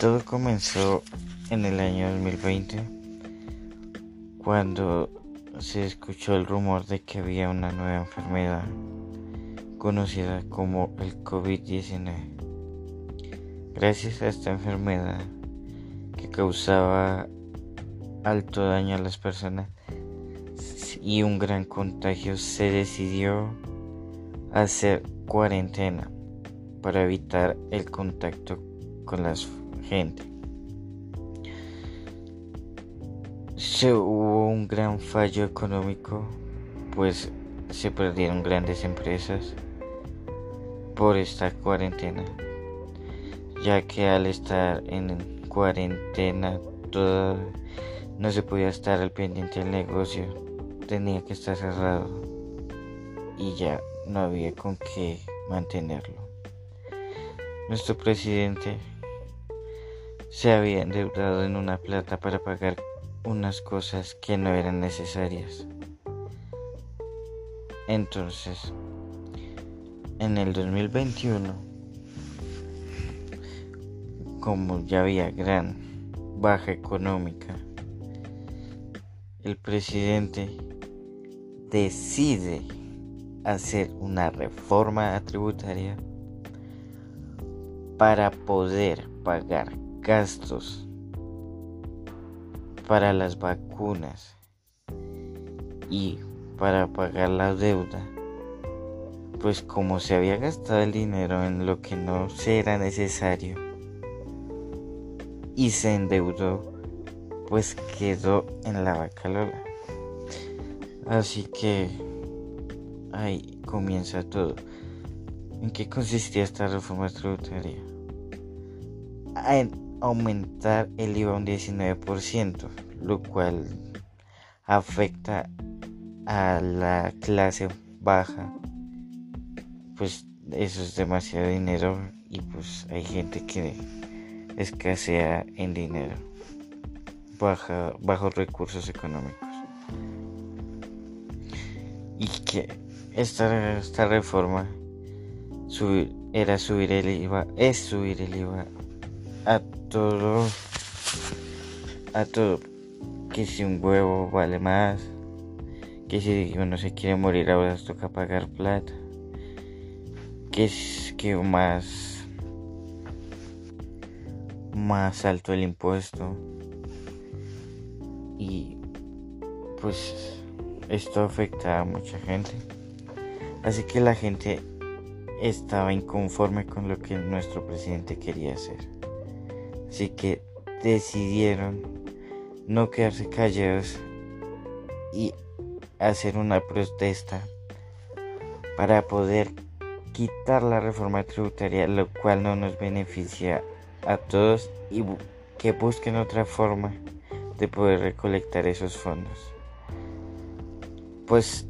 Todo comenzó en el año 2020 cuando se escuchó el rumor de que había una nueva enfermedad conocida como el COVID-19. Gracias a esta enfermedad que causaba alto daño a las personas y un gran contagio se decidió hacer cuarentena para evitar el contacto con las gente. Se hubo un gran fallo económico, pues se perdieron grandes empresas por esta cuarentena, ya que al estar en cuarentena todo no se podía estar al pendiente del negocio, tenía que estar cerrado y ya no había con qué mantenerlo. Nuestro presidente se había endeudado en una plata para pagar unas cosas que no eran necesarias. Entonces, en el 2021, como ya había gran baja económica, el presidente decide hacer una reforma tributaria para poder pagar gastos para las vacunas y para pagar la deuda, pues como se había gastado el dinero en lo que no era necesario y se endeudó, pues quedó en la bacalola. Así que ahí comienza todo. ¿En qué consistía esta reforma tributaria? Aumentar el IVA un 19%, lo cual afecta a la clase baja. Pues eso es demasiado dinero y pues hay gente que escasea en dinero, baja, bajos recursos económicos. Y que esta, esta reforma era subir el IVA, es subir el IVA a todo, a todo, que si un huevo vale más, que si uno se quiere morir ahora toca pagar plata, que es que más, más alto el impuesto y pues esto afecta a mucha gente. Así que la gente estaba inconforme con lo que nuestro presidente quería hacer. Así que decidieron no quedarse callados y hacer una protesta para poder quitar la reforma tributaria, lo cual no nos beneficia a todos y que busquen otra forma de poder recolectar esos fondos. Pues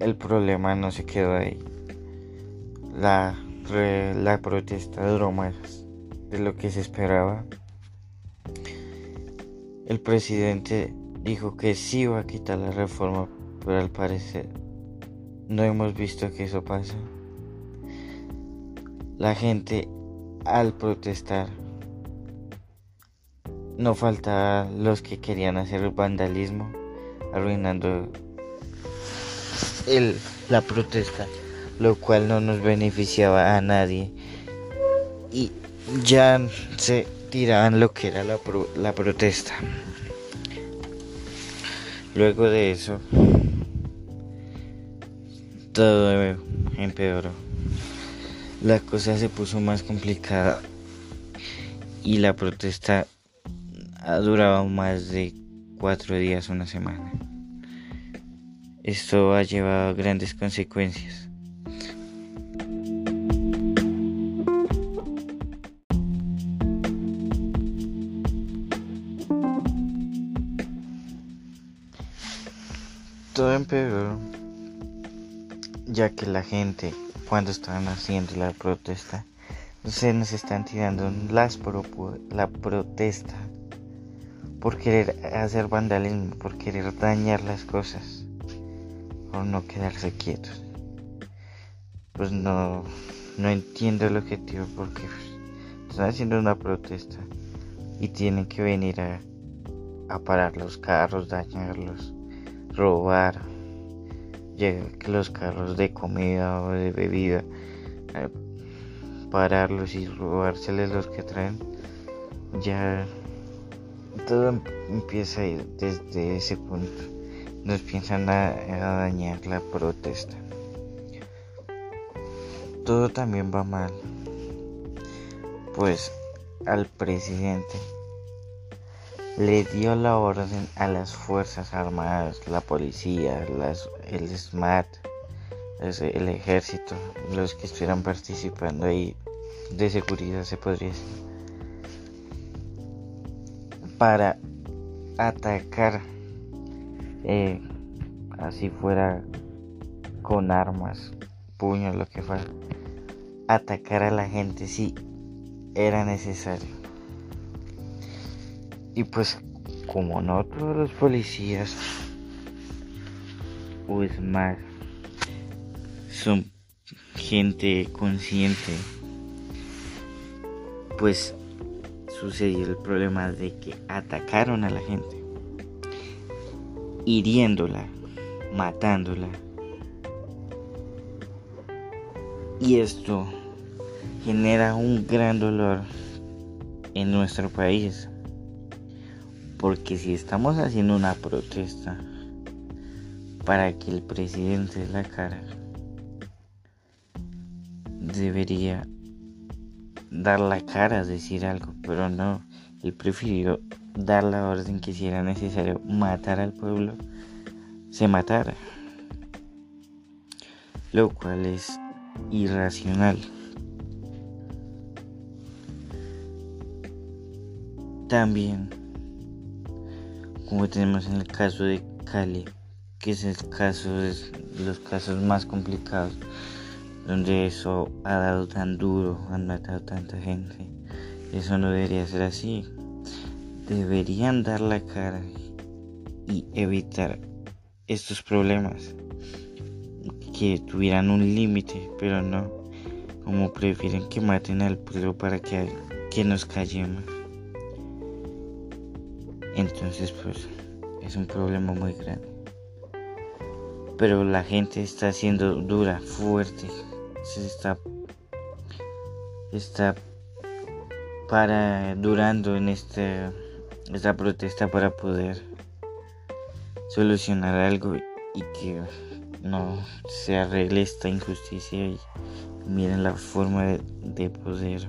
el problema no se quedó ahí. La, la protesta duró más de lo que se esperaba. El presidente dijo que sí iba a quitar la reforma, pero al parecer no hemos visto que eso pase. La gente al protestar no falta los que querían hacer vandalismo, arruinando el, la protesta, lo cual no nos beneficiaba a nadie. Y ya se tiraban lo que era la, protesta. Luego de eso, todo empeoró. La cosa se puso más complicada y la protesta ha durado más de cuatro días, una semana. Esto ha llevado a grandes consecuencias. Todo empeoró ya que la gente cuando estaban haciendo la protesta se nos están tirando las la protesta por querer hacer vandalismo, por querer dañar las cosas, por no quedarse quietos. Pues no, no entiendo el objetivo porque están haciendo una protesta y tienen que venir a, a parar los carros, dañarlos, robar, que los carros de comida o de bebida, eh, pararlos y robárseles los que traen, ya todo empieza a ir desde ese punto. Nos piensan a dañar la protesta. Todo también va mal. Pues al presidente le dio la orden a las Fuerzas Armadas, la policía, el SMAT, el ejército, los que estuvieran participando ahí de seguridad se podría decir, para atacar, eh, así fuera con armas, puños, lo que fuera, atacar a la gente si era necesario. Y pues como no todos los policías pues más son gente consciente, pues sucedió el problema de que atacaron a la gente, hiriéndola, matándola. Y esto genera un gran dolor en nuestro país porque si estamos haciendo una protesta para que el presidente de la cara, debería dar la cara, decir algo, pero no, él prefirió dar la orden que si era necesario matar al pueblo, se matara. Lo cual es irracional. También como tenemos en el caso de Cali, que es el caso de los casos más complicados, donde eso ha dado tan duro, han matado tanta gente. Eso no debería ser así. Deberían dar la cara y evitar estos problemas que tuvieran un límite, pero no como prefieren que maten al pueblo para que, que nos callemos. Entonces pues es un problema muy grande. Pero la gente está siendo dura, fuerte. Se está está para durando en este, esta protesta para poder solucionar algo y que no se arregle esta injusticia y miren la forma de poder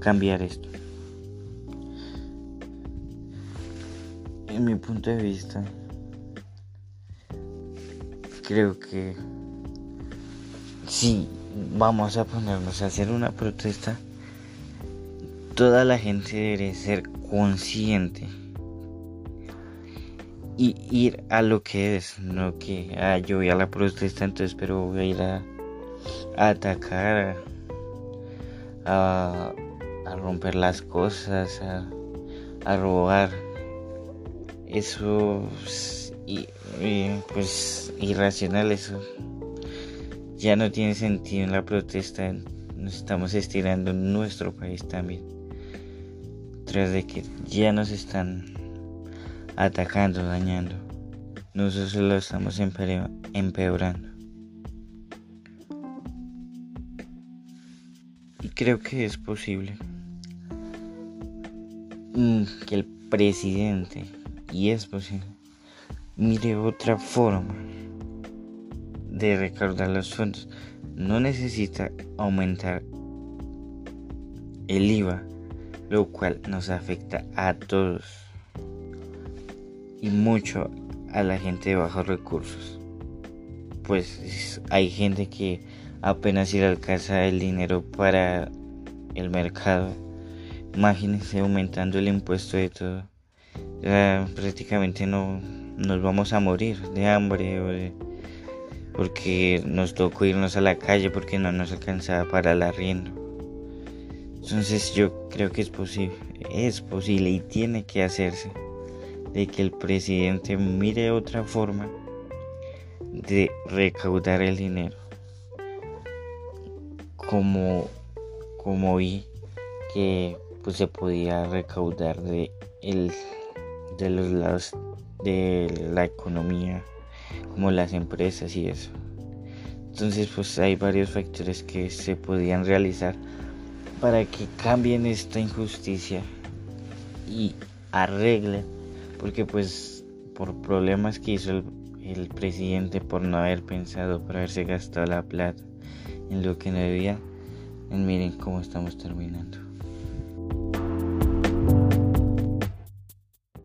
cambiar esto. En mi punto de vista, creo que si vamos a ponernos a hacer una protesta, toda la gente debe ser consciente y ir a lo que es, no que ah, yo voy a la protesta, entonces pero voy a ir a, atacar, a, romper las cosas, a, a robar eso y, pues irracional eso ya no tiene sentido en la protesta nos estamos estirando en nuestro país también tras de que ya nos están atacando dañando nosotros lo estamos empeorando. Y creo que es posible mm, que el presidente y es posible. Mire otra forma de recaudar los fondos. No necesita aumentar el IVA, lo cual nos afecta a todos y mucho a la gente de bajos recursos. Pues hay gente que apenas si le alcanza el dinero para el mercado. Imagínense aumentando el impuesto de todo prácticamente no nos vamos a morir de hambre o porque nos tocó irnos a la calle porque no nos alcanzaba para el arriendo. Entonces yo creo que es posible, es posible y tiene que hacerse de que el presidente mire otra forma de recaudar el dinero. Como, como vi que pues se podía recaudar de el de los lados de la economía como las empresas y eso. Entonces pues hay varios factores que se podían realizar para que cambien esta injusticia y arreglen porque pues por problemas que hizo el, presidente por no haber pensado por haberse gastado la plata en lo que no debía miren cómo estamos terminando